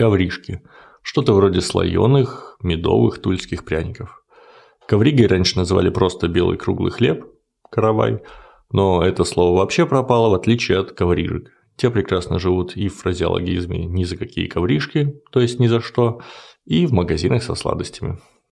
Ковришки. Что-то вроде слоеных, медовых тульских пряников. Ковригой раньше называли просто белый круглый хлеб, каравай, но это слово вообще пропало в отличие от коврижек. Те прекрасно живут и в фразеологизме ни за какие ковришки, то есть ни за что, и в магазинах со сладостями.